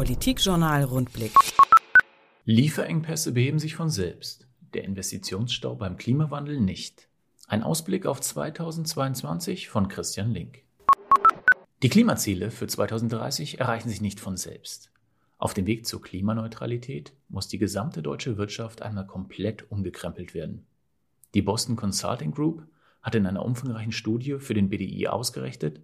Politikjournal Rundblick. Lieferengpässe beheben sich von selbst. Der Investitionsstau beim Klimawandel nicht. Ein Ausblick auf 2022 von Christian Link. Die Klimaziele für 2030 erreichen sich nicht von selbst. Auf dem Weg zur Klimaneutralität muss die gesamte deutsche Wirtschaft einmal komplett umgekrempelt werden. Die Boston Consulting Group hat in einer umfangreichen Studie für den BDI ausgerechnet,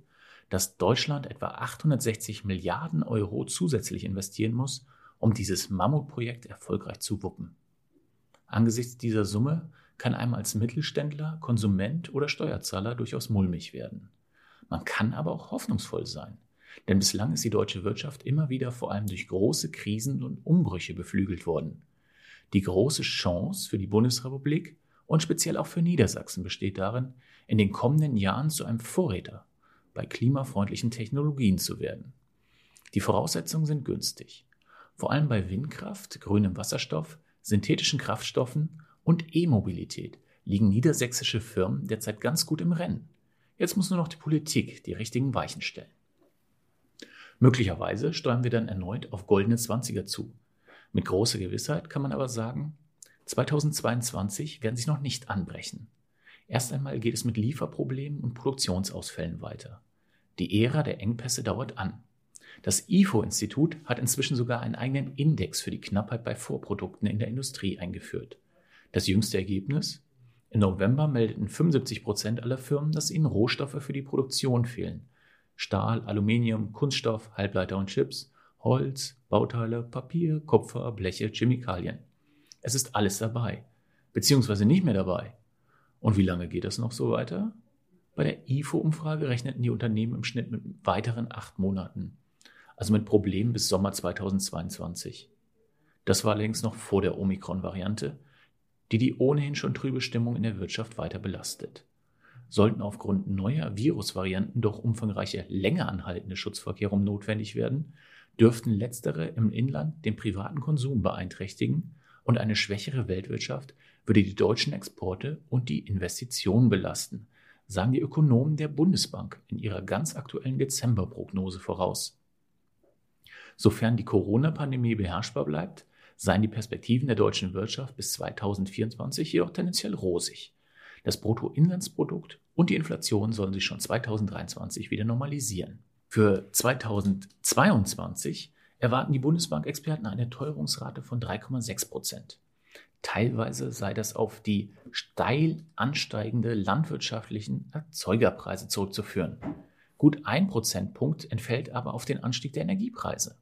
dass Deutschland etwa 860 Milliarden Euro zusätzlich investieren muss, um dieses Mammutprojekt erfolgreich zu wuppen. Angesichts dieser Summe kann einem als Mittelständler, Konsument oder Steuerzahler durchaus mulmig werden. Man kann aber auch hoffnungsvoll sein, denn bislang ist die deutsche Wirtschaft immer wieder vor allem durch große Krisen und Umbrüche beflügelt worden. Die große Chance für die Bundesrepublik und speziell auch für Niedersachsen besteht darin, in den kommenden Jahren zu einem Vorräter bei klimafreundlichen Technologien zu werden. Die Voraussetzungen sind günstig. Vor allem bei Windkraft, grünem Wasserstoff, synthetischen Kraftstoffen und E-Mobilität liegen niedersächsische Firmen derzeit ganz gut im Rennen. Jetzt muss nur noch die Politik die richtigen Weichen stellen. Möglicherweise steuern wir dann erneut auf goldene Zwanziger zu. Mit großer Gewissheit kann man aber sagen, 2022 werden sich noch nicht anbrechen. Erst einmal geht es mit Lieferproblemen und Produktionsausfällen weiter. Die Ära der Engpässe dauert an. Das IFO-Institut hat inzwischen sogar einen eigenen Index für die Knappheit bei Vorprodukten in der Industrie eingeführt. Das jüngste Ergebnis? Im November meldeten 75 Prozent aller Firmen, dass ihnen Rohstoffe für die Produktion fehlen. Stahl, Aluminium, Kunststoff, Halbleiter und Chips, Holz, Bauteile, Papier, Kupfer, Bleche, Chemikalien. Es ist alles dabei, beziehungsweise nicht mehr dabei. Und wie lange geht das noch so weiter? Bei der IFO-Umfrage rechneten die Unternehmen im Schnitt mit weiteren acht Monaten, also mit Problemen bis Sommer 2022. Das war allerdings noch vor der Omikron-Variante, die die ohnehin schon trübe Stimmung in der Wirtschaft weiter belastet. Sollten aufgrund neuer Virusvarianten doch umfangreiche, länger anhaltende Schutzvorkehrungen notwendig werden, dürften letztere im Inland den privaten Konsum beeinträchtigen und eine schwächere Weltwirtschaft würde die deutschen Exporte und die Investitionen belasten, sagen die Ökonomen der Bundesbank in ihrer ganz aktuellen Dezemberprognose voraus. Sofern die Corona-Pandemie beherrschbar bleibt, seien die Perspektiven der deutschen Wirtschaft bis 2024 jedoch tendenziell rosig. Das Bruttoinlandsprodukt und die Inflation sollen sich schon 2023 wieder normalisieren. Für 2022 erwarten die Bundesbank-Experten eine Teuerungsrate von 3,6 Prozent. Teilweise sei das auf die steil ansteigende landwirtschaftlichen Erzeugerpreise zurückzuführen. Gut ein Prozentpunkt entfällt aber auf den Anstieg der Energiepreise.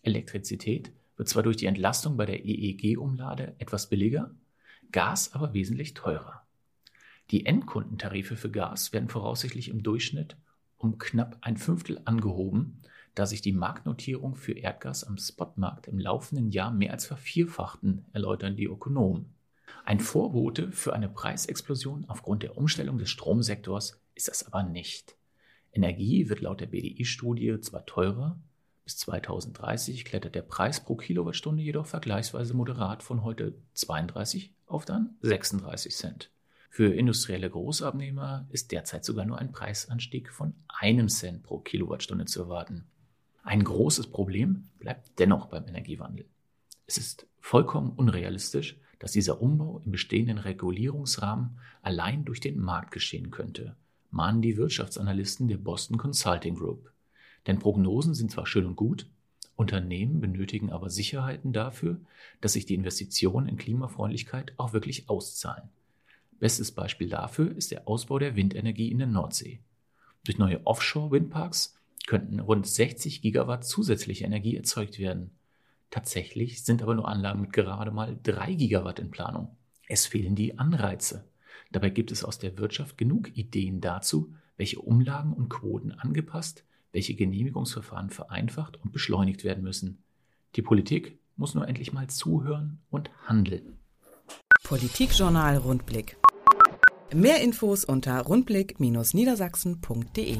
Elektrizität wird zwar durch die Entlastung bei der EEG-Umlade etwas billiger, Gas aber wesentlich teurer. Die Endkundentarife für Gas werden voraussichtlich im Durchschnitt um knapp ein Fünftel angehoben, da sich die Marktnotierung für Erdgas am Spotmarkt im laufenden Jahr mehr als vervierfachten, erläutern die Ökonomen. Ein Vorbote für eine Preisexplosion aufgrund der Umstellung des Stromsektors ist das aber nicht. Energie wird laut der BDI-Studie zwar teurer, bis 2030 klettert der Preis pro Kilowattstunde jedoch vergleichsweise moderat von heute 32 auf dann 36 Cent. Für industrielle Großabnehmer ist derzeit sogar nur ein Preisanstieg von einem Cent pro Kilowattstunde zu erwarten. Ein großes Problem bleibt dennoch beim Energiewandel. Es ist vollkommen unrealistisch, dass dieser Umbau im bestehenden Regulierungsrahmen allein durch den Markt geschehen könnte, mahnen die Wirtschaftsanalysten der Boston Consulting Group. Denn Prognosen sind zwar schön und gut, Unternehmen benötigen aber Sicherheiten dafür, dass sich die Investitionen in Klimafreundlichkeit auch wirklich auszahlen. Bestes Beispiel dafür ist der Ausbau der Windenergie in der Nordsee. Durch neue Offshore-Windparks könnten rund 60 Gigawatt zusätzliche Energie erzeugt werden. Tatsächlich sind aber nur Anlagen mit gerade mal 3 Gigawatt in Planung. Es fehlen die Anreize. Dabei gibt es aus der Wirtschaft genug Ideen dazu, welche Umlagen und Quoten angepasst, welche Genehmigungsverfahren vereinfacht und beschleunigt werden müssen. Die Politik muss nur endlich mal zuhören und handeln. Politikjournal Rundblick. Mehr Infos unter rundblick-niedersachsen.de